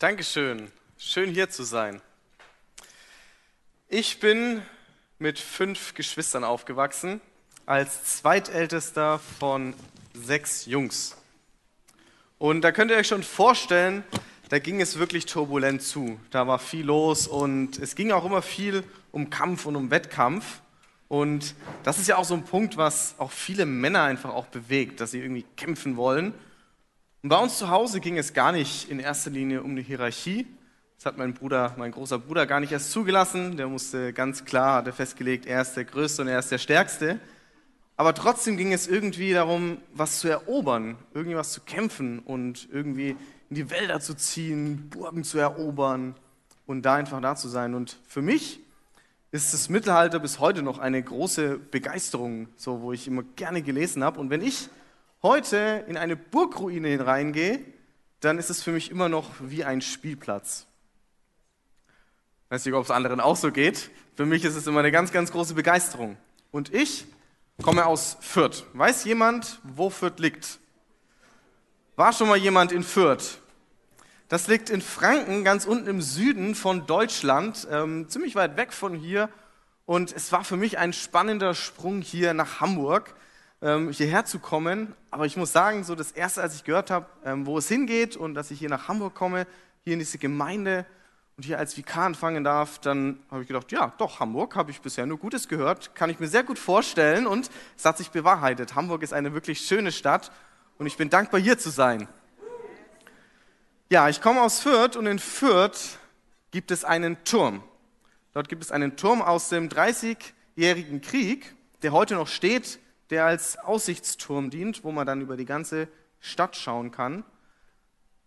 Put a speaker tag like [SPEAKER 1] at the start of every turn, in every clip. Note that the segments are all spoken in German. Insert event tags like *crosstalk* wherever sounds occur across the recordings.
[SPEAKER 1] Dankeschön. Schön hier zu sein. Ich bin mit fünf Geschwistern aufgewachsen, als zweitältester von sechs Jungs. Und da könnt ihr euch schon vorstellen, da ging es wirklich turbulent zu. Da war viel los und es ging auch immer viel um Kampf und um Wettkampf. Und das ist ja auch so ein Punkt, was auch viele Männer einfach auch bewegt, dass sie irgendwie kämpfen wollen. Und bei uns zu Hause ging es gar nicht in erster Linie um die Hierarchie. Das hat mein Bruder, mein großer Bruder gar nicht erst zugelassen. Der musste ganz klar, hat er festgelegt, er ist der Größte und er ist der Stärkste. Aber trotzdem ging es irgendwie darum, was zu erobern, irgendwie was zu kämpfen und irgendwie in die Wälder zu ziehen, Burgen zu erobern und da einfach da zu sein. Und für mich ist das Mittelalter bis heute noch eine große Begeisterung, so wo ich immer gerne gelesen habe. Und wenn ich heute in eine Burgruine hineingehe, dann ist es für mich immer noch wie ein Spielplatz. Ich weiß nicht, ob es anderen auch so geht. Für mich ist es immer eine ganz, ganz große Begeisterung. Und ich komme aus Fürth. Weiß jemand, wo Fürth liegt? War schon mal jemand in Fürth? Das liegt in Franken, ganz unten im Süden von Deutschland, ähm, ziemlich weit weg von hier. Und es war für mich ein spannender Sprung hier nach Hamburg ähm, hierher zu kommen. Aber ich muss sagen, so das Erste, als ich gehört habe, ähm, wo es hingeht und dass ich hier nach Hamburg komme, hier in diese Gemeinde und hier als Vikar anfangen darf, dann habe ich gedacht, ja, doch, Hamburg habe ich bisher nur Gutes gehört, kann ich mir sehr gut vorstellen und es hat sich bewahrheitet. Hamburg ist eine wirklich schöne Stadt und ich bin dankbar, hier zu sein. Ja, ich komme aus Fürth und in Fürth gibt es einen Turm. Dort gibt es einen Turm aus dem 30-jährigen Krieg, der heute noch steht der als Aussichtsturm dient, wo man dann über die ganze Stadt schauen kann.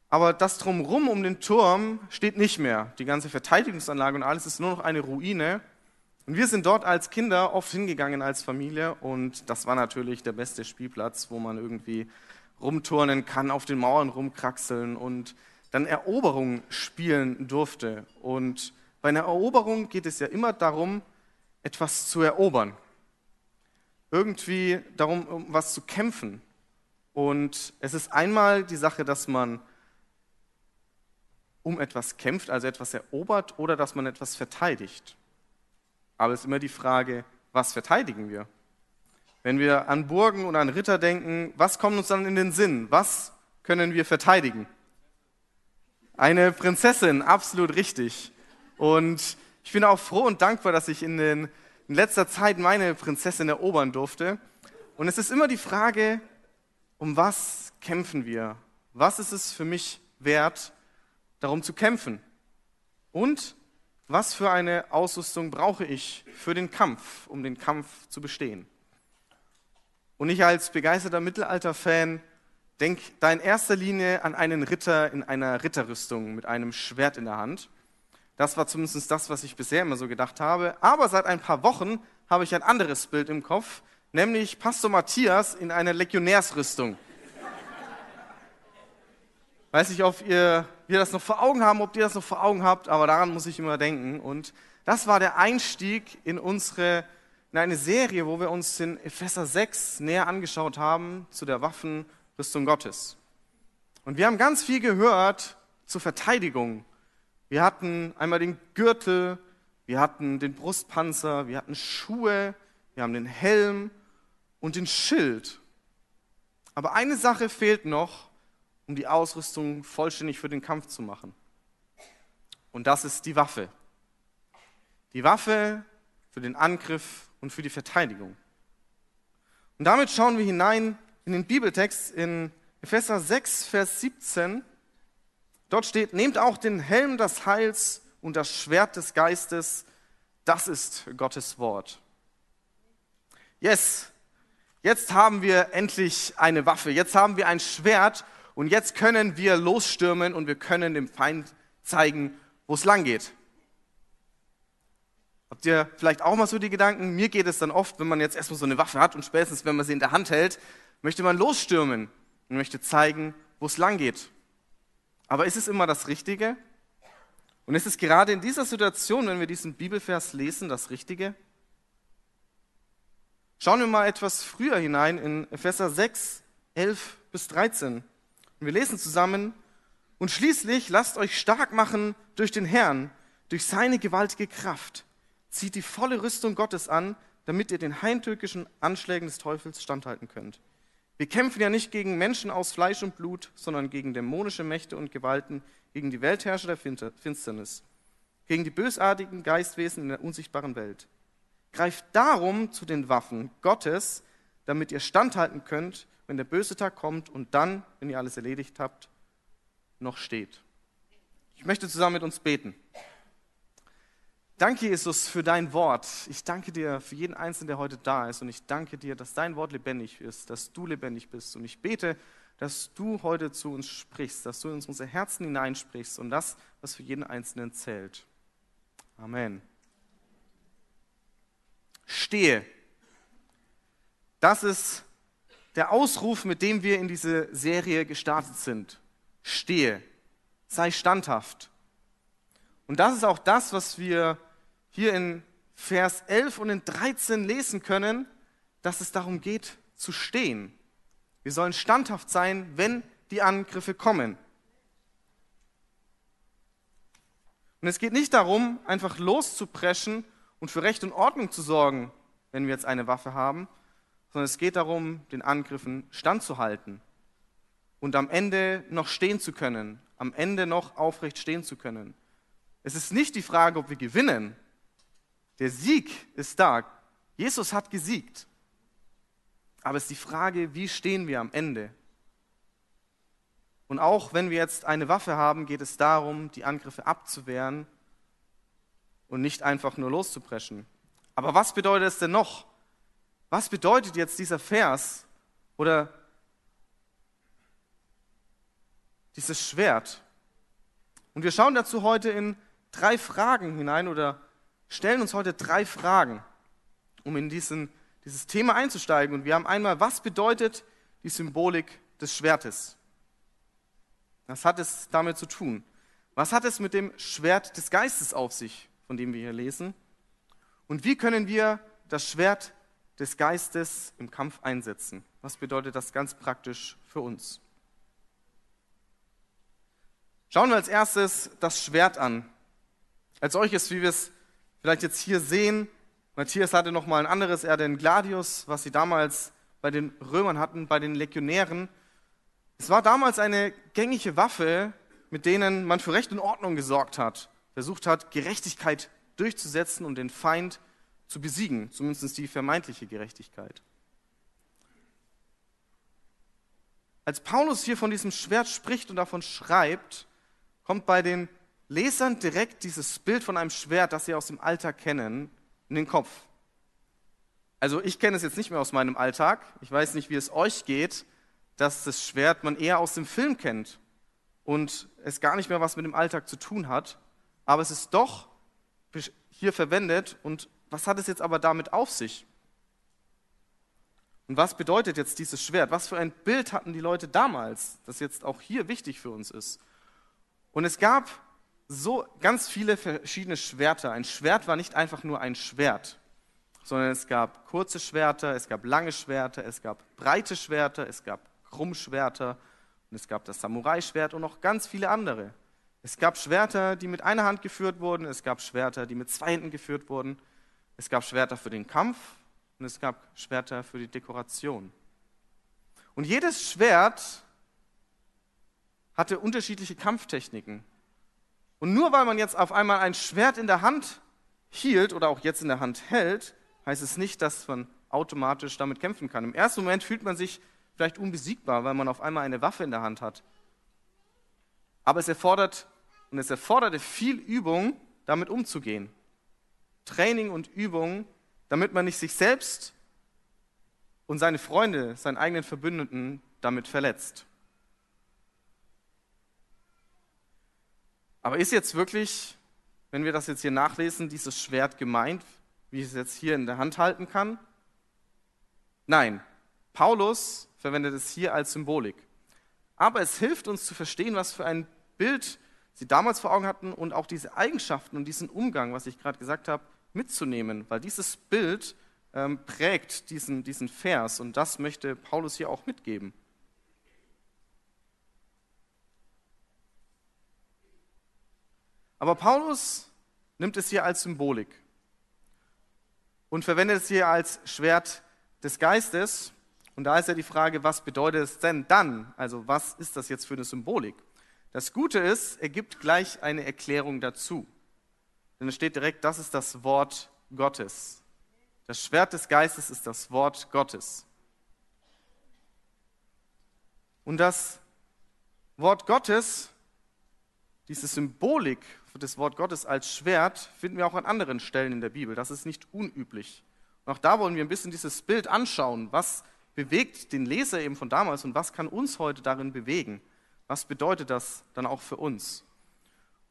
[SPEAKER 1] Aber das drumherum um den Turm steht nicht mehr. Die ganze Verteidigungsanlage und alles ist nur noch eine Ruine. Und wir sind dort als Kinder oft hingegangen als Familie und das war natürlich der beste Spielplatz, wo man irgendwie rumturnen kann, auf den Mauern rumkraxeln und dann Eroberung spielen durfte. Und bei einer Eroberung geht es ja immer darum, etwas zu erobern irgendwie darum, um was zu kämpfen. Und es ist einmal die Sache, dass man um etwas kämpft, also etwas erobert, oder dass man etwas verteidigt. Aber es ist immer die Frage, was verteidigen wir? Wenn wir an Burgen oder an Ritter denken, was kommt uns dann in den Sinn? Was können wir verteidigen? Eine Prinzessin, absolut richtig. Und ich bin auch froh und dankbar, dass ich in den in letzter Zeit meine Prinzessin erobern durfte. Und es ist immer die Frage, um was kämpfen wir? Was ist es für mich wert, darum zu kämpfen? Und was für eine Ausrüstung brauche ich für den Kampf, um den Kampf zu bestehen? Und ich als begeisterter Mittelalter-Fan denke da in erster Linie an einen Ritter in einer Ritterrüstung mit einem Schwert in der Hand. Das war zumindest das, was ich bisher immer so gedacht habe. Aber seit ein paar Wochen habe ich ein anderes Bild im Kopf, nämlich Pastor Matthias in einer Legionärsrüstung. Weiß nicht, ob ihr, wir das noch vor Augen haben, ob ihr das noch vor Augen habt, aber daran muss ich immer denken. Und das war der Einstieg in unsere, in eine Serie, wo wir uns in Epheser 6 näher angeschaut haben zu der Waffenrüstung Gottes. Und wir haben ganz viel gehört zur Verteidigung wir hatten einmal den Gürtel, wir hatten den Brustpanzer, wir hatten Schuhe, wir haben den Helm und den Schild. Aber eine Sache fehlt noch, um die Ausrüstung vollständig für den Kampf zu machen. Und das ist die Waffe. Die Waffe für den Angriff und für die Verteidigung. Und damit schauen wir hinein in den Bibeltext in Epheser 6, Vers 17. Dort steht, nehmt auch den Helm des Heils und das Schwert des Geistes. Das ist Gottes Wort. Yes, jetzt haben wir endlich eine Waffe, jetzt haben wir ein Schwert und jetzt können wir losstürmen und wir können dem Feind zeigen, wo es lang geht. Habt ihr vielleicht auch mal so die Gedanken? Mir geht es dann oft, wenn man jetzt erstmal so eine Waffe hat und spätestens, wenn man sie in der Hand hält, möchte man losstürmen und möchte zeigen, wo es lang geht. Aber ist es immer das Richtige? Und ist es gerade in dieser Situation, wenn wir diesen Bibelvers lesen, das Richtige? Schauen wir mal etwas früher hinein in Epheser 6, 11 bis 13. Und wir lesen zusammen, Und schließlich lasst euch stark machen durch den Herrn, durch seine gewaltige Kraft. Zieht die volle Rüstung Gottes an, damit ihr den heimtückischen Anschlägen des Teufels standhalten könnt. Wir kämpfen ja nicht gegen Menschen aus Fleisch und Blut, sondern gegen dämonische Mächte und Gewalten, gegen die Weltherrscher der Finsternis, gegen die bösartigen Geistwesen in der unsichtbaren Welt. Greift darum zu den Waffen Gottes, damit ihr standhalten könnt, wenn der böse Tag kommt und dann, wenn ihr alles erledigt habt, noch steht. Ich möchte zusammen mit uns beten. Danke, Jesus, für dein Wort. Ich danke dir für jeden Einzelnen, der heute da ist. Und ich danke dir, dass dein Wort lebendig ist, dass du lebendig bist. Und ich bete, dass du heute zu uns sprichst, dass du in unsere Herzen hineinsprichst und das, was für jeden Einzelnen zählt. Amen. Stehe. Das ist der Ausruf, mit dem wir in diese Serie gestartet sind. Stehe. Sei standhaft. Und das ist auch das, was wir hier in Vers 11 und in 13 lesen können, dass es darum geht, zu stehen. Wir sollen standhaft sein, wenn die Angriffe kommen. Und es geht nicht darum, einfach loszupreschen und für Recht und Ordnung zu sorgen, wenn wir jetzt eine Waffe haben, sondern es geht darum, den Angriffen standzuhalten und am Ende noch stehen zu können, am Ende noch aufrecht stehen zu können. Es ist nicht die Frage, ob wir gewinnen. Der Sieg ist da. Jesus hat gesiegt. Aber es ist die Frage, wie stehen wir am Ende? Und auch wenn wir jetzt eine Waffe haben, geht es darum, die Angriffe abzuwehren und nicht einfach nur loszupreschen. Aber was bedeutet es denn noch? Was bedeutet jetzt dieser Vers oder dieses Schwert? Und wir schauen dazu heute in drei Fragen hinein oder stellen uns heute drei Fragen, um in diesen, dieses Thema einzusteigen. Und wir haben einmal, was bedeutet die Symbolik des Schwertes? Was hat es damit zu tun? Was hat es mit dem Schwert des Geistes auf sich, von dem wir hier lesen? Und wie können wir das Schwert des Geistes im Kampf einsetzen? Was bedeutet das ganz praktisch für uns? Schauen wir als erstes das Schwert an als solches, wie wir es vielleicht jetzt hier sehen. Matthias hatte noch mal ein anderes, er den Gladius, was sie damals bei den Römern hatten, bei den Legionären. Es war damals eine gängige Waffe, mit denen man für Recht und Ordnung gesorgt hat, versucht hat, Gerechtigkeit durchzusetzen und den Feind zu besiegen, zumindest die vermeintliche Gerechtigkeit. Als Paulus hier von diesem Schwert spricht und davon schreibt, kommt bei den Lesern direkt dieses Bild von einem Schwert, das sie aus dem Alltag kennen, in den Kopf. Also ich kenne es jetzt nicht mehr aus meinem Alltag. Ich weiß nicht, wie es euch geht, dass das Schwert man eher aus dem Film kennt und es gar nicht mehr was mit dem Alltag zu tun hat. Aber es ist doch hier verwendet. Und was hat es jetzt aber damit auf sich? Und was bedeutet jetzt dieses Schwert? Was für ein Bild hatten die Leute damals, das jetzt auch hier wichtig für uns ist? Und es gab so ganz viele verschiedene Schwerter. Ein Schwert war nicht einfach nur ein Schwert, sondern es gab kurze Schwerter, es gab lange Schwerter, es gab breite Schwerter, es gab Krummschwerter und es gab das Samurai-Schwert und noch ganz viele andere. Es gab Schwerter, die mit einer Hand geführt wurden, es gab Schwerter, die mit zwei Händen geführt wurden, es gab Schwerter für den Kampf und es gab Schwerter für die Dekoration. Und jedes Schwert hatte unterschiedliche Kampftechniken. Und nur weil man jetzt auf einmal ein Schwert in der Hand hielt oder auch jetzt in der Hand hält, heißt es nicht, dass man automatisch damit kämpfen kann. Im ersten Moment fühlt man sich vielleicht unbesiegbar, weil man auf einmal eine Waffe in der Hand hat. Aber es erfordert und es erforderte viel Übung, damit umzugehen. Training und Übung, damit man nicht sich selbst und seine Freunde, seinen eigenen Verbündeten damit verletzt. Aber ist jetzt wirklich, wenn wir das jetzt hier nachlesen, dieses Schwert gemeint, wie ich es jetzt hier in der Hand halten kann? Nein, Paulus verwendet es hier als Symbolik. Aber es hilft uns zu verstehen, was für ein Bild sie damals vor Augen hatten und auch diese Eigenschaften und diesen Umgang, was ich gerade gesagt habe, mitzunehmen, weil dieses Bild ähm, prägt diesen, diesen Vers und das möchte Paulus hier auch mitgeben. Aber Paulus nimmt es hier als Symbolik und verwendet es hier als Schwert des Geistes. Und da ist ja die Frage, was bedeutet es denn dann? Also was ist das jetzt für eine Symbolik? Das Gute ist, er gibt gleich eine Erklärung dazu. Denn es steht direkt, das ist das Wort Gottes. Das Schwert des Geistes ist das Wort Gottes. Und das Wort Gottes, diese Symbolik das Wort Gottes als Schwert, finden wir auch an anderen Stellen in der Bibel. Das ist nicht unüblich. Und auch da wollen wir ein bisschen dieses Bild anschauen. Was bewegt den Leser eben von damals und was kann uns heute darin bewegen? Was bedeutet das dann auch für uns?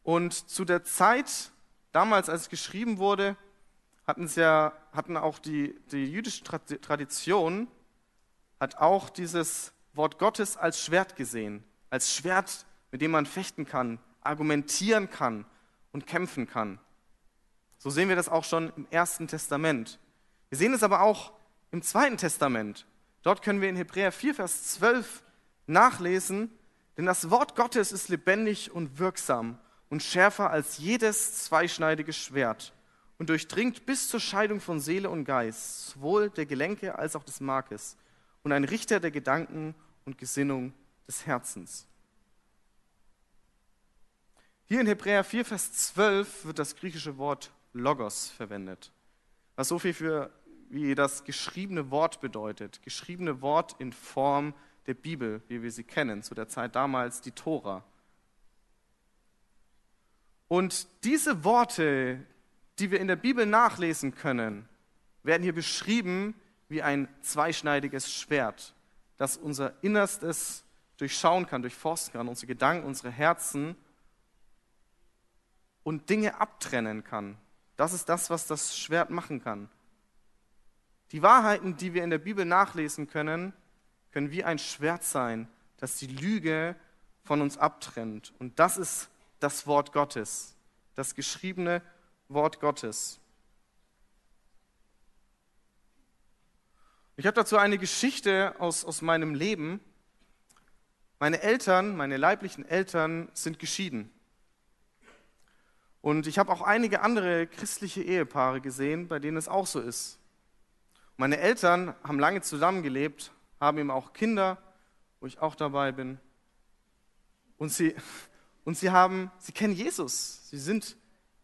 [SPEAKER 1] Und zu der Zeit, damals, als es geschrieben wurde, hatten, ja, hatten auch die, die jüdische Tradition, hat auch dieses Wort Gottes als Schwert gesehen, als Schwert, mit dem man fechten kann, argumentieren kann und kämpfen kann. So sehen wir das auch schon im Ersten Testament. Wir sehen es aber auch im Zweiten Testament. Dort können wir in Hebräer 4, Vers 12 nachlesen, denn das Wort Gottes ist lebendig und wirksam und schärfer als jedes zweischneidige Schwert und durchdringt bis zur Scheidung von Seele und Geist, sowohl der Gelenke als auch des Markes und ein Richter der Gedanken und Gesinnung des Herzens. Hier in Hebräer 4, Vers 12 wird das griechische Wort Logos verwendet, was so viel für wie das geschriebene Wort bedeutet. Geschriebene Wort in Form der Bibel, wie wir sie kennen, zu der Zeit damals die Tora. Und diese Worte, die wir in der Bibel nachlesen können, werden hier beschrieben wie ein zweischneidiges Schwert, das unser Innerstes durchschauen kann, durchforsten kann, unsere Gedanken, unsere Herzen und Dinge abtrennen kann. Das ist das, was das Schwert machen kann. Die Wahrheiten, die wir in der Bibel nachlesen können, können wie ein Schwert sein, das die Lüge von uns abtrennt. Und das ist das Wort Gottes, das geschriebene Wort Gottes. Ich habe dazu eine Geschichte aus, aus meinem Leben. Meine Eltern, meine leiblichen Eltern sind geschieden. Und ich habe auch einige andere christliche Ehepaare gesehen, bei denen es auch so ist. Meine Eltern haben lange zusammengelebt, haben eben auch Kinder, wo ich auch dabei bin. Und sie, *laughs* und sie haben, sie kennen Jesus. Sie sind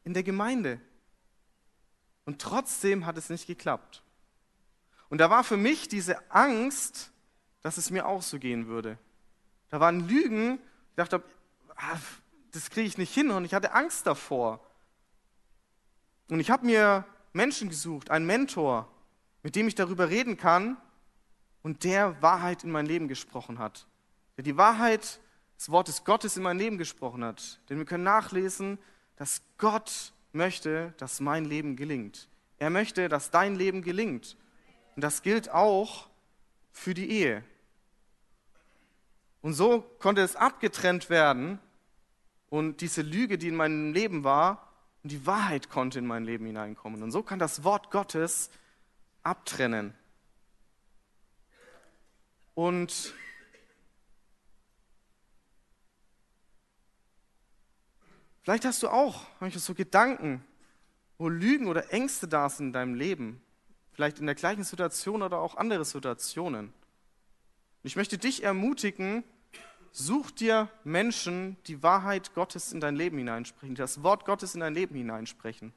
[SPEAKER 1] in der Gemeinde. Und trotzdem hat es nicht geklappt. Und da war für mich diese Angst, dass es mir auch so gehen würde. Da waren Lügen, ich dachte, ah, das kriege ich nicht hin und ich hatte Angst davor. Und ich habe mir Menschen gesucht, einen Mentor, mit dem ich darüber reden kann und der Wahrheit in mein Leben gesprochen hat. Der die Wahrheit des Wortes Gottes in mein Leben gesprochen hat. Denn wir können nachlesen, dass Gott möchte, dass mein Leben gelingt. Er möchte, dass dein Leben gelingt. Und das gilt auch für die Ehe. Und so konnte es abgetrennt werden und diese Lüge, die in meinem Leben war, und die Wahrheit konnte in mein Leben hineinkommen. Und so kann das Wort Gottes abtrennen. Und vielleicht hast du auch manchmal so Gedanken, wo Lügen oder Ängste da sind in deinem Leben. Vielleicht in der gleichen Situation oder auch andere Situationen. ich möchte dich ermutigen, Such dir Menschen, die Wahrheit Gottes in dein Leben hineinsprechen, die das Wort Gottes in dein Leben hineinsprechen.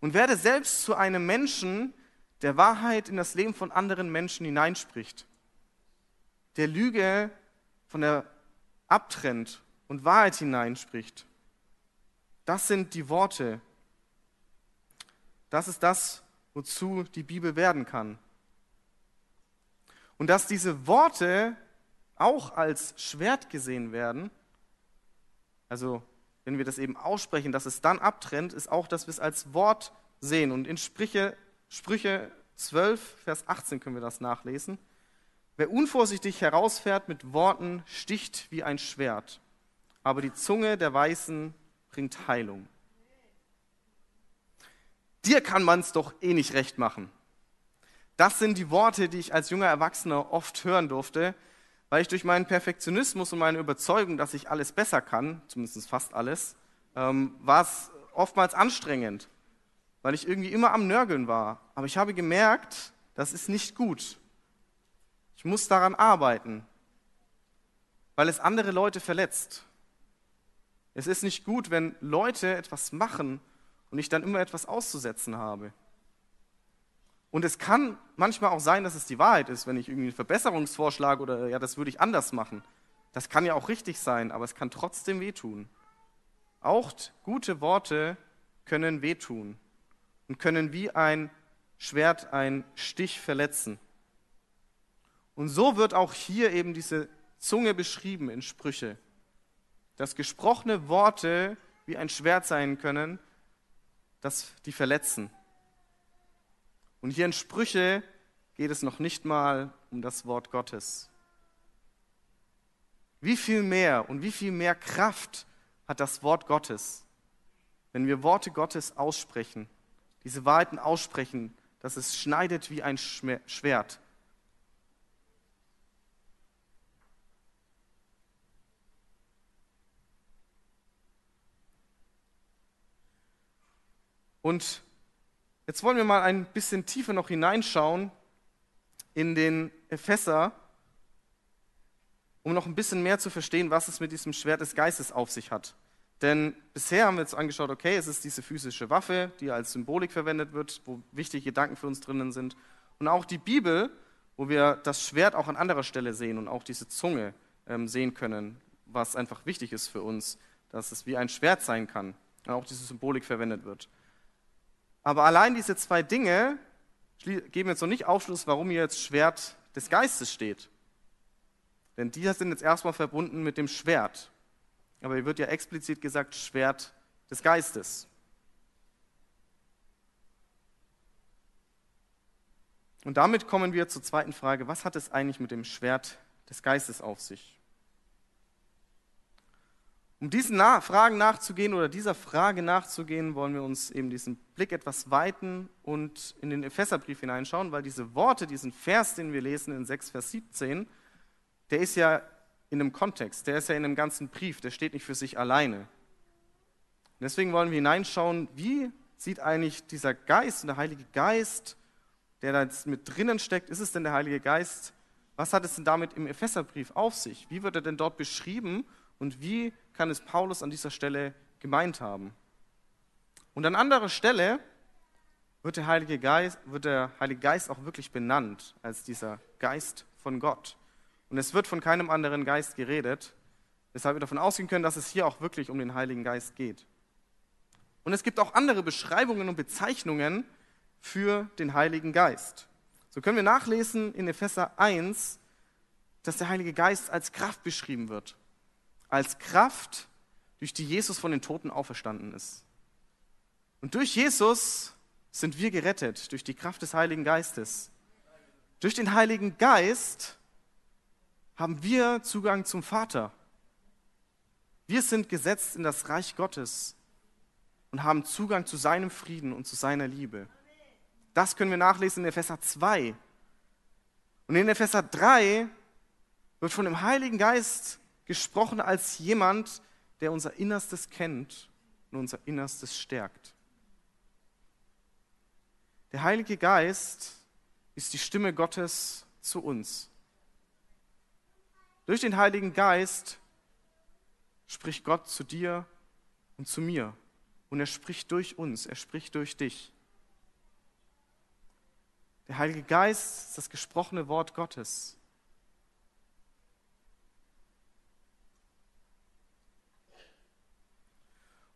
[SPEAKER 1] Und werde selbst zu einem Menschen, der Wahrheit in das Leben von anderen Menschen hineinspricht. Der Lüge von der abtrennt und Wahrheit hineinspricht. Das sind die Worte. Das ist das, wozu die Bibel werden kann. Und dass diese Worte auch als Schwert gesehen werden, also wenn wir das eben aussprechen, dass es dann abtrennt, ist auch, dass wir es als Wort sehen. Und in Sprüche, Sprüche 12, Vers 18 können wir das nachlesen. Wer unvorsichtig herausfährt mit Worten, sticht wie ein Schwert, aber die Zunge der Weißen bringt Heilung. Dir kann man es doch eh nicht recht machen. Das sind die Worte, die ich als junger Erwachsener oft hören durfte, weil ich durch meinen Perfektionismus und meine Überzeugung, dass ich alles besser kann, zumindest fast alles, ähm, war es oftmals anstrengend, weil ich irgendwie immer am Nörgeln war. Aber ich habe gemerkt, das ist nicht gut. Ich muss daran arbeiten, weil es andere Leute verletzt. Es ist nicht gut, wenn Leute etwas machen und ich dann immer etwas auszusetzen habe. Und es kann manchmal auch sein, dass es die Wahrheit ist, wenn ich irgendwie einen Verbesserungsvorschlag oder ja, das würde ich anders machen. Das kann ja auch richtig sein, aber es kann trotzdem wehtun. Auch gute Worte können wehtun und können wie ein Schwert, ein Stich verletzen. Und so wird auch hier eben diese Zunge beschrieben in Sprüche, dass gesprochene Worte wie ein Schwert sein können, das die verletzen. Und hier in Sprüche geht es noch nicht mal um das Wort Gottes. Wie viel mehr und wie viel mehr Kraft hat das Wort Gottes, wenn wir Worte Gottes aussprechen, diese Wahrheiten aussprechen, dass es schneidet wie ein Schwert. Und jetzt wollen wir mal ein bisschen tiefer noch hineinschauen in den Epheser, um noch ein bisschen mehr zu verstehen, was es mit diesem Schwert des Geistes auf sich hat. Denn bisher haben wir jetzt angeschaut, okay, es ist diese physische Waffe, die als Symbolik verwendet wird, wo wichtige Gedanken für uns drinnen sind. Und auch die Bibel, wo wir das Schwert auch an anderer Stelle sehen und auch diese Zunge ähm, sehen können, was einfach wichtig ist für uns, dass es wie ein Schwert sein kann und auch diese Symbolik verwendet wird. Aber allein diese zwei Dinge geben jetzt noch nicht Aufschluss, warum hier jetzt Schwert des Geistes steht. Denn die sind jetzt erstmal verbunden mit dem Schwert. Aber hier wird ja explizit gesagt Schwert des Geistes. Und damit kommen wir zur zweiten Frage, was hat es eigentlich mit dem Schwert des Geistes auf sich? Um diesen Na Fragen nachzugehen oder dieser Frage nachzugehen, wollen wir uns eben diesen Blick etwas weiten und in den Epheserbrief hineinschauen, weil diese Worte, diesen Vers, den wir lesen in 6, Vers 17, der ist ja in einem Kontext, der ist ja in einem ganzen Brief, der steht nicht für sich alleine. Deswegen wollen wir hineinschauen, wie sieht eigentlich dieser Geist und der Heilige Geist, der da jetzt mit drinnen steckt, ist es denn der Heilige Geist? Was hat es denn damit im Epheserbrief auf sich? Wie wird er denn dort beschrieben und wie kann es Paulus an dieser Stelle gemeint haben? Und an anderer Stelle wird der Heilige Geist, wird der Heilige Geist auch wirklich benannt als dieser Geist von Gott. Und es wird von keinem anderen Geist geredet, weshalb wir davon ausgehen können, dass es hier auch wirklich um den Heiligen Geist geht. Und es gibt auch andere Beschreibungen und Bezeichnungen für den Heiligen Geist. So können wir nachlesen in Epheser 1, dass der Heilige Geist als Kraft beschrieben wird. Als Kraft, durch die Jesus von den Toten auferstanden ist. Und durch Jesus sind wir gerettet, durch die Kraft des Heiligen Geistes. Durch den Heiligen Geist haben wir Zugang zum Vater. Wir sind gesetzt in das Reich Gottes und haben Zugang zu seinem Frieden und zu seiner Liebe. Das können wir nachlesen in Epheser 2. Und in Epheser 3 wird von dem Heiligen Geist gesprochen als jemand, der unser Innerstes kennt und unser Innerstes stärkt. Der Heilige Geist ist die Stimme Gottes zu uns. Durch den Heiligen Geist spricht Gott zu dir und zu mir. Und er spricht durch uns, er spricht durch dich. Der Heilige Geist ist das gesprochene Wort Gottes.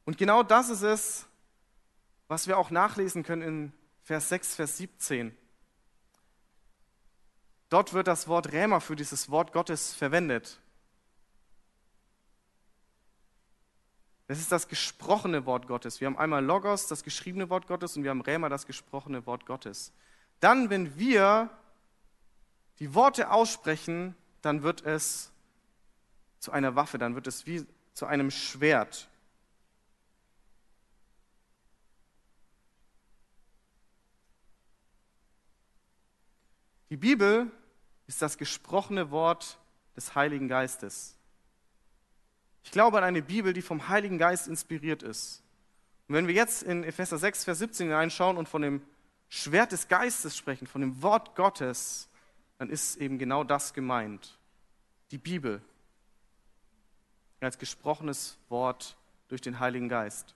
[SPEAKER 1] Und genau das ist es, was wir auch nachlesen können in Vers 6, Vers 17. Dort wird das Wort Rämer für dieses Wort Gottes verwendet. Es ist das gesprochene Wort Gottes. Wir haben einmal Logos, das geschriebene Wort Gottes, und wir haben Rämer, das gesprochene Wort Gottes. Dann, wenn wir die Worte aussprechen, dann wird es zu einer Waffe, dann wird es wie zu einem Schwert. Die Bibel ist das gesprochene Wort des Heiligen Geistes. Ich glaube an eine Bibel, die vom Heiligen Geist inspiriert ist. Und wenn wir jetzt in Epheser 6, Vers 17 hineinschauen und von dem Schwert des Geistes sprechen, von dem Wort Gottes, dann ist eben genau das gemeint. Die Bibel als gesprochenes Wort durch den Heiligen Geist.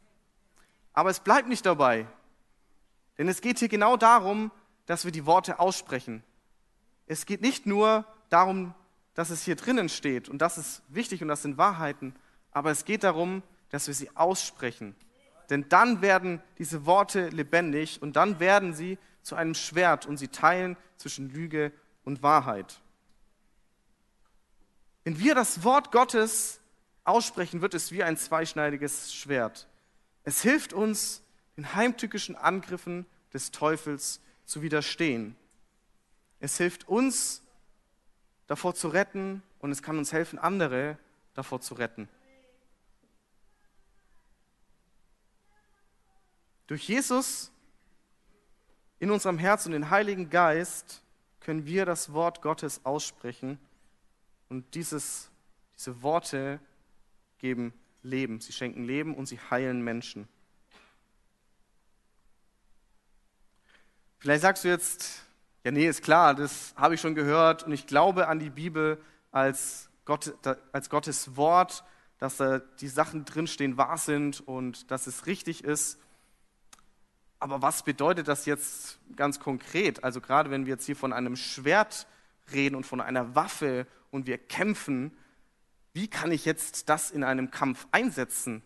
[SPEAKER 1] Aber es bleibt nicht dabei, denn es geht hier genau darum, dass wir die Worte aussprechen. Es geht nicht nur darum, dass es hier drinnen steht und das ist wichtig und das sind Wahrheiten, aber es geht darum, dass wir sie aussprechen. Denn dann werden diese Worte lebendig und dann werden sie zu einem Schwert und sie teilen zwischen Lüge und Wahrheit. Wenn wir das Wort Gottes aussprechen, wird es wie ein zweischneidiges Schwert. Es hilft uns, den heimtückischen Angriffen des Teufels zu widerstehen. Es hilft uns, davor zu retten und es kann uns helfen, andere davor zu retten. Durch Jesus in unserem Herz und den Heiligen Geist können wir das Wort Gottes aussprechen und dieses, diese Worte geben Leben. Sie schenken Leben und sie heilen Menschen. Vielleicht sagst du jetzt, ja, nee, ist klar, das habe ich schon gehört und ich glaube an die Bibel als, Gott, als Gottes Wort, dass da die Sachen drinstehen wahr sind und dass es richtig ist. Aber was bedeutet das jetzt ganz konkret? Also gerade wenn wir jetzt hier von einem Schwert reden und von einer Waffe und wir kämpfen, wie kann ich jetzt das in einem Kampf einsetzen?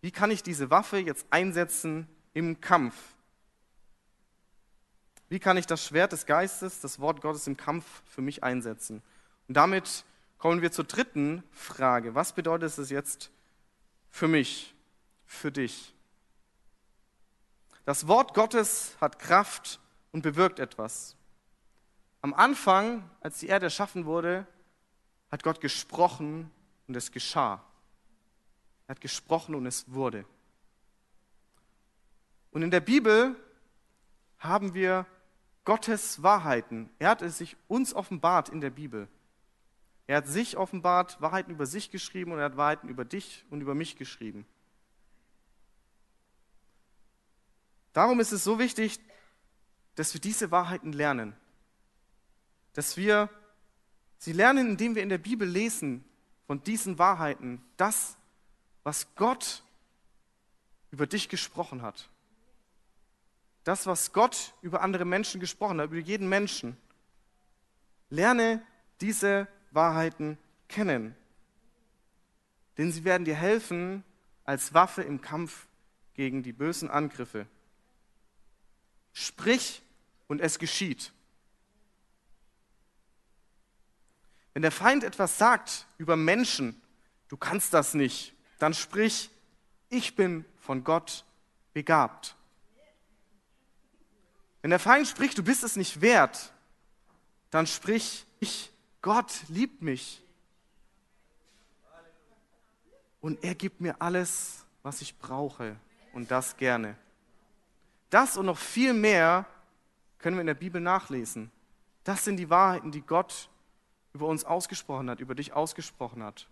[SPEAKER 1] Wie kann ich diese Waffe jetzt einsetzen im Kampf? Wie kann ich das Schwert des Geistes, das Wort Gottes im Kampf für mich einsetzen? Und damit kommen wir zur dritten Frage. Was bedeutet es jetzt für mich, für dich? Das Wort Gottes hat Kraft und bewirkt etwas. Am Anfang, als die Erde erschaffen wurde, hat Gott gesprochen und es geschah. Er hat gesprochen und es wurde. Und in der Bibel haben wir Gottes Wahrheiten. Er hat es sich uns offenbart in der Bibel. Er hat sich offenbart, Wahrheiten über sich geschrieben und er hat Wahrheiten über dich und über mich geschrieben. Darum ist es so wichtig, dass wir diese Wahrheiten lernen. Dass wir sie lernen, indem wir in der Bibel lesen von diesen Wahrheiten, das, was Gott über dich gesprochen hat. Das, was Gott über andere Menschen gesprochen hat, über jeden Menschen. Lerne diese Wahrheiten kennen. Denn sie werden dir helfen als Waffe im Kampf gegen die bösen Angriffe. Sprich und es geschieht. Wenn der Feind etwas sagt über Menschen, du kannst das nicht, dann sprich, ich bin von Gott begabt. Wenn der Feind spricht, du bist es nicht wert, dann sprich, ich, Gott liebt mich. Und er gibt mir alles, was ich brauche und das gerne. Das und noch viel mehr können wir in der Bibel nachlesen. Das sind die Wahrheiten, die Gott über uns ausgesprochen hat, über dich ausgesprochen hat.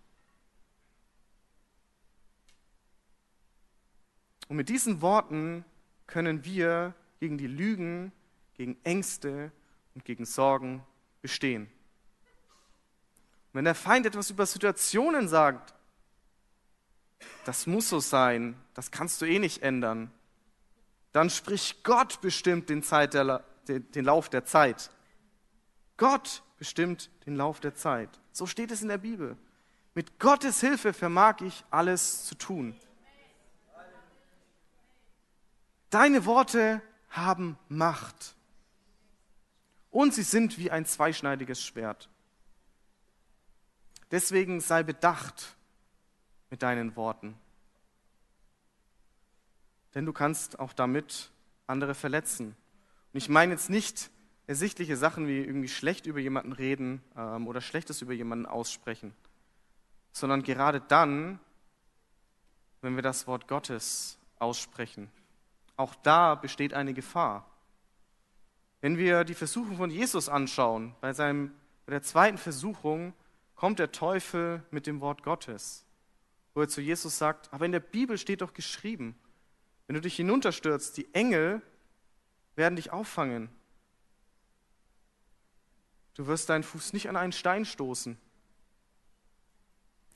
[SPEAKER 1] Und mit diesen Worten können wir gegen die Lügen, gegen Ängste und gegen Sorgen bestehen. Und wenn der Feind etwas über Situationen sagt, das muss so sein, das kannst du eh nicht ändern, dann spricht Gott bestimmt den, der, den Lauf der Zeit. Gott bestimmt den Lauf der Zeit. So steht es in der Bibel. Mit Gottes Hilfe vermag ich alles zu tun. Deine Worte haben Macht. Und sie sind wie ein zweischneidiges Schwert. Deswegen sei bedacht mit deinen Worten denn du kannst auch damit andere verletzen. Und ich meine jetzt nicht ersichtliche Sachen wie irgendwie schlecht über jemanden reden ähm, oder Schlechtes über jemanden aussprechen, sondern gerade dann, wenn wir das Wort Gottes aussprechen. Auch da besteht eine Gefahr. Wenn wir die Versuchung von Jesus anschauen, bei, seinem, bei der zweiten Versuchung kommt der Teufel mit dem Wort Gottes. wo er zu Jesus sagt, aber in der Bibel steht doch geschrieben, wenn du dich hinunterstürzt, die Engel werden dich auffangen. Du wirst deinen Fuß nicht an einen Stein stoßen.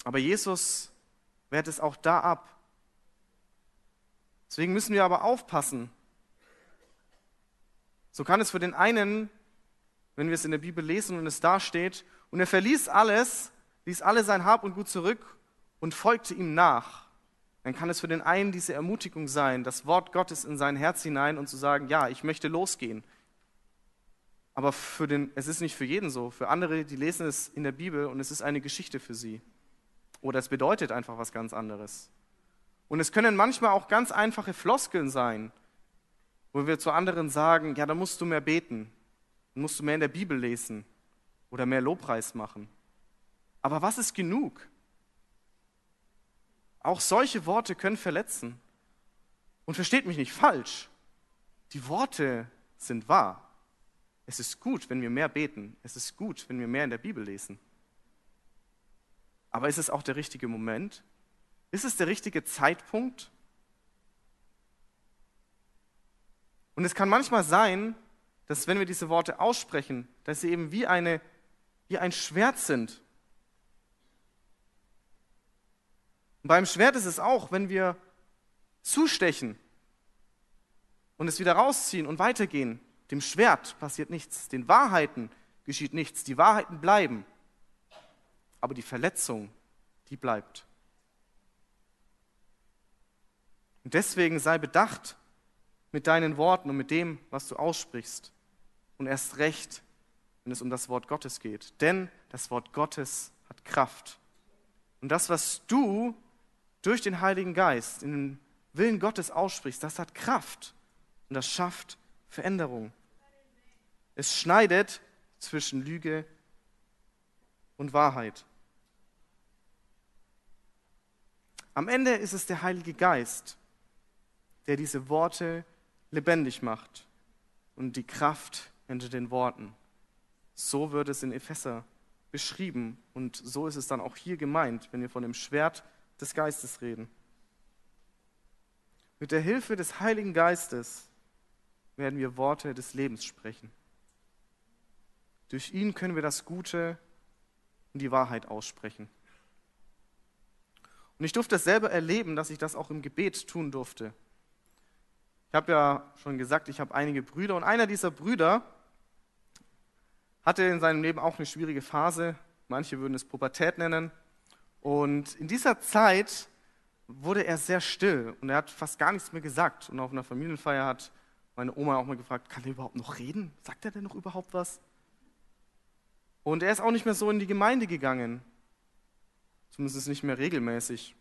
[SPEAKER 1] Aber Jesus wehrt es auch da ab. Deswegen müssen wir aber aufpassen. So kann es für den einen, wenn wir es in der Bibel lesen und es da steht, und er verließ alles, ließ alle sein Hab und Gut zurück und folgte ihm nach, dann kann es für den einen diese Ermutigung sein, das Wort Gottes in sein Herz hinein und zu sagen, ja, ich möchte losgehen. Aber für den, es ist nicht für jeden so. Für andere, die lesen es in der Bibel und es ist eine Geschichte für sie. Oder es bedeutet einfach was ganz anderes. Und es können manchmal auch ganz einfache Floskeln sein, wo wir zu anderen sagen, ja, da musst du mehr beten, dann musst du mehr in der Bibel lesen oder mehr Lobpreis machen. Aber was ist genug? Auch solche Worte können verletzen. Und versteht mich nicht falsch, die Worte sind wahr. Es ist gut, wenn wir mehr beten. Es ist gut, wenn wir mehr in der Bibel lesen. Aber ist es auch der richtige Moment? Ist es der richtige Zeitpunkt? Und es kann manchmal sein, dass wenn wir diese Worte aussprechen, dass sie eben wie, eine, wie ein Schwert sind. Und beim Schwert ist es auch, wenn wir zustechen und es wieder rausziehen und weitergehen. Dem Schwert passiert nichts, den Wahrheiten geschieht nichts, die Wahrheiten bleiben, aber die Verletzung, die bleibt. Und deswegen sei bedacht mit deinen Worten und mit dem, was du aussprichst. Und erst recht, wenn es um das Wort Gottes geht. Denn das Wort Gottes hat Kraft. Und das, was du durch den Heiligen Geist in den Willen Gottes aussprichst, das hat Kraft. Und das schafft Veränderung. Es schneidet zwischen Lüge und Wahrheit. Am Ende ist es der Heilige Geist, der diese Worte lebendig macht und die Kraft hinter den Worten. So wird es in Epheser beschrieben und so ist es dann auch hier gemeint, wenn wir von dem Schwert des Geistes reden. Mit der Hilfe des Heiligen Geistes werden wir Worte des Lebens sprechen. Durch ihn können wir das Gute und die Wahrheit aussprechen. Und ich durfte das selber erleben, dass ich das auch im Gebet tun durfte. Ich habe ja schon gesagt, ich habe einige Brüder und einer dieser Brüder hatte in seinem Leben auch eine schwierige Phase. Manche würden es Pubertät nennen. Und in dieser Zeit wurde er sehr still und er hat fast gar nichts mehr gesagt. Und auf einer Familienfeier hat meine Oma auch mal gefragt, kann er überhaupt noch reden? Sagt er denn noch überhaupt was? Und er ist auch nicht mehr so in die Gemeinde gegangen. Zumindest nicht mehr regelmäßig.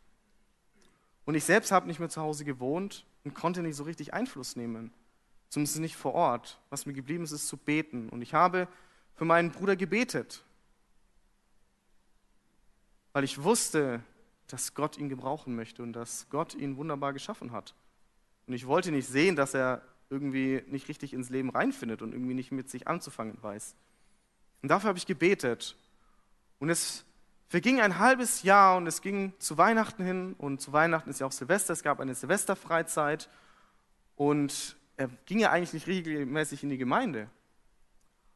[SPEAKER 1] Und ich selbst habe nicht mehr zu Hause gewohnt und konnte nicht so richtig Einfluss nehmen. Zumindest nicht vor Ort. Was mir geblieben ist, ist zu beten. Und ich habe für meinen Bruder gebetet, weil ich wusste, dass Gott ihn gebrauchen möchte und dass Gott ihn wunderbar geschaffen hat. Und ich wollte nicht sehen, dass er irgendwie nicht richtig ins Leben reinfindet und irgendwie nicht mit sich anzufangen weiß. Und dafür habe ich gebetet. Und es verging ein halbes Jahr und es ging zu Weihnachten hin und zu Weihnachten ist ja auch Silvester, es gab eine Silvesterfreizeit und er ging ja eigentlich nicht regelmäßig in die Gemeinde,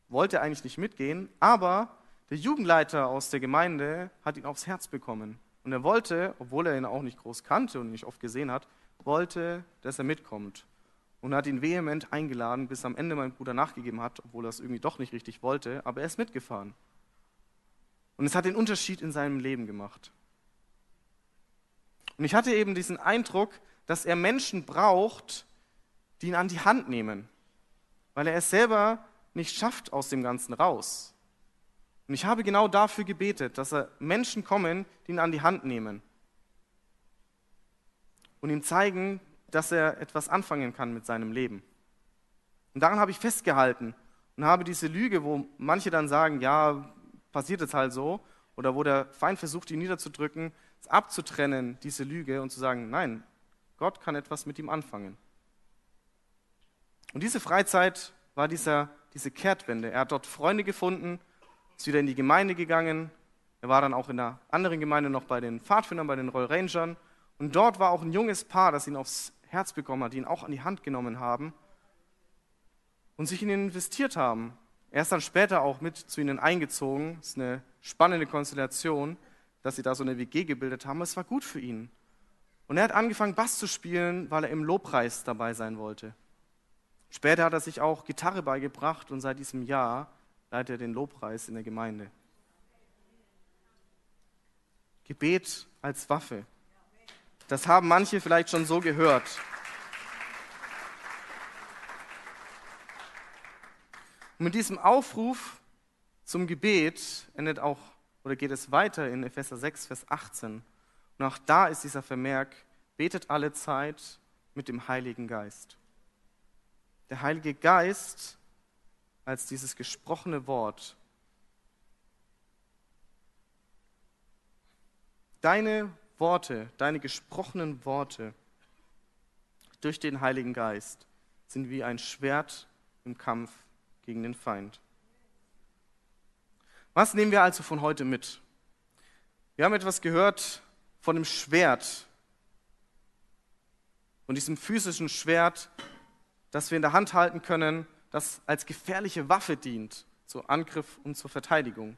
[SPEAKER 1] wollte eigentlich nicht mitgehen, aber der Jugendleiter aus der Gemeinde hat ihn aufs Herz bekommen. Und er wollte, obwohl er ihn auch nicht groß kannte und nicht oft gesehen hat, wollte, dass er mitkommt. Und hat ihn vehement eingeladen, bis am Ende mein Bruder nachgegeben hat, obwohl er es irgendwie doch nicht richtig wollte, aber er ist mitgefahren. Und es hat den Unterschied in seinem Leben gemacht. Und ich hatte eben diesen Eindruck, dass er Menschen braucht, die ihn an die Hand nehmen, weil er es selber nicht schafft aus dem Ganzen raus. Und ich habe genau dafür gebetet, dass er Menschen kommen, die ihn an die Hand nehmen und ihm zeigen, dass er etwas anfangen kann mit seinem Leben. Und daran habe ich festgehalten und habe diese Lüge, wo manche dann sagen, ja, passiert es halt so, oder wo der Feind versucht, ihn niederzudrücken, abzutrennen, diese Lüge und zu sagen, nein, Gott kann etwas mit ihm anfangen. Und diese Freizeit war dieser, diese Kehrtwende. Er hat dort Freunde gefunden, ist wieder in die Gemeinde gegangen, Er war dann auch in einer anderen Gemeinde noch bei den Pfadfindern, bei den Roll Rangern. Und dort war auch ein junges Paar, das ihn aufs Herz bekommen hat, die ihn auch an die Hand genommen haben und sich in ihn investiert haben. Er ist dann später auch mit zu ihnen eingezogen. Das ist eine spannende Konstellation, dass sie da so eine WG gebildet haben. Es war gut für ihn. Und er hat angefangen, Bass zu spielen, weil er im Lobpreis dabei sein wollte. Später hat er sich auch Gitarre beigebracht und seit diesem Jahr leitet er den Lobpreis in der Gemeinde. Gebet als Waffe. Das haben manche vielleicht schon so gehört. Und mit diesem Aufruf zum Gebet endet auch oder geht es weiter in Epheser 6, Vers 18. Und auch da ist dieser Vermerk, betet alle Zeit mit dem Heiligen Geist. Der Heilige Geist als dieses gesprochene Wort. Deine Worte, deine gesprochenen Worte durch den Heiligen Geist sind wie ein Schwert im Kampf gegen den Feind. Was nehmen wir also von heute mit? Wir haben etwas gehört von dem Schwert, von diesem physischen Schwert, das wir in der Hand halten können, das als gefährliche Waffe dient, zu Angriff und zur Verteidigung.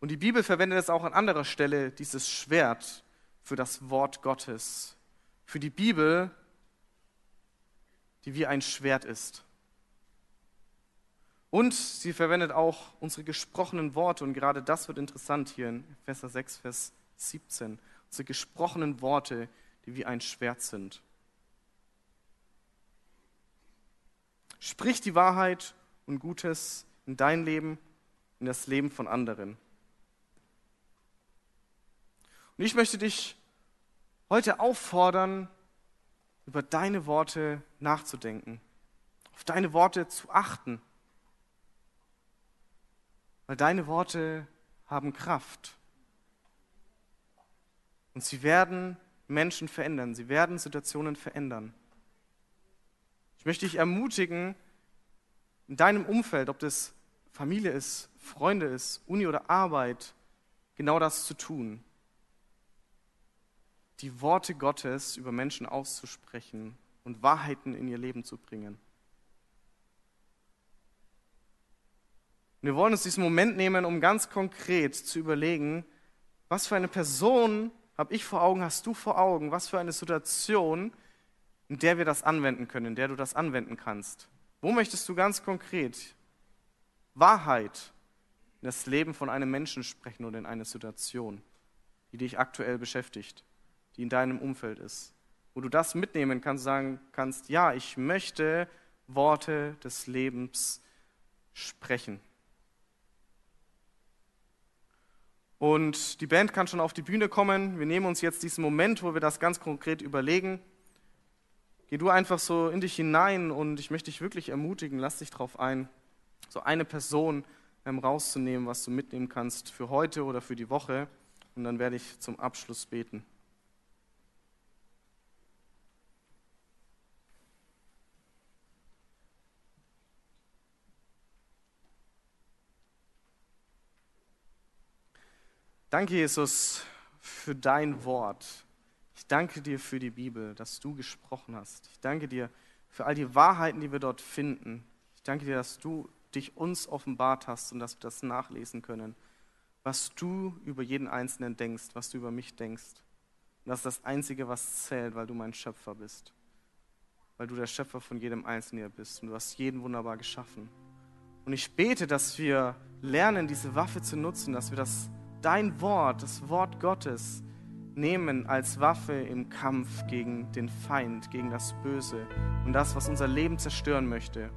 [SPEAKER 1] Und die Bibel verwendet es auch an anderer Stelle, dieses Schwert, für das Wort Gottes. Für die Bibel die wie ein Schwert ist. Und sie verwendet auch unsere gesprochenen Worte, und gerade das wird interessant hier in Epheser 6, Vers 17. Unsere gesprochenen Worte, die wie ein Schwert sind. Sprich die Wahrheit und Gutes in dein Leben, in das Leben von anderen. Und ich möchte dich heute auffordern, über deine Worte nachzudenken, auf deine Worte zu achten, weil deine Worte haben Kraft. Und sie werden Menschen verändern, sie werden Situationen verändern. Ich möchte dich ermutigen, in deinem Umfeld, ob das Familie ist, Freunde ist, Uni oder Arbeit, genau das zu tun die Worte Gottes über Menschen auszusprechen und Wahrheiten in ihr Leben zu bringen. wir wollen uns diesen Moment nehmen, um ganz konkret zu überlegen, was für eine Person habe ich vor Augen, hast du vor Augen, was für eine Situation, in der wir das anwenden können, in der du das anwenden kannst. Wo möchtest du ganz konkret Wahrheit in das Leben von einem Menschen sprechen oder in eine Situation, die dich aktuell beschäftigt? Die in deinem Umfeld ist. Wo du das mitnehmen kannst, sagen kannst, ja, ich möchte Worte des Lebens sprechen. Und die Band kann schon auf die Bühne kommen. Wir nehmen uns jetzt diesen Moment, wo wir das ganz konkret überlegen. Geh du einfach so in dich hinein und ich möchte dich wirklich ermutigen, lass dich darauf ein, so eine Person ähm, rauszunehmen, was du mitnehmen kannst für heute oder für die Woche. Und dann werde ich zum Abschluss beten. Danke, Jesus, für dein Wort. Ich danke dir für die Bibel, dass du gesprochen hast. Ich danke dir für all die Wahrheiten, die wir dort finden. Ich danke dir, dass du dich uns offenbart hast und dass wir das nachlesen können, was du über jeden Einzelnen denkst, was du über mich denkst. Und das ist das Einzige, was zählt, weil du mein Schöpfer bist. Weil du der Schöpfer von jedem Einzelnen hier bist und du hast jeden wunderbar geschaffen. Und ich bete, dass wir lernen, diese Waffe zu nutzen, dass wir das dein Wort, das Wort Gottes, nehmen als Waffe im Kampf gegen den Feind, gegen das Böse und das, was unser Leben zerstören möchte.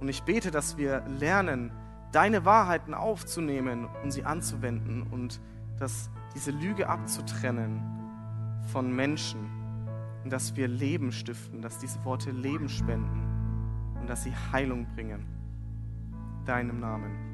[SPEAKER 1] Und ich bete, dass wir lernen, deine Wahrheiten aufzunehmen und sie anzuwenden und dass diese Lüge abzutrennen von Menschen und dass wir Leben stiften, dass diese Worte Leben spenden und dass sie Heilung bringen. Deinem Namen.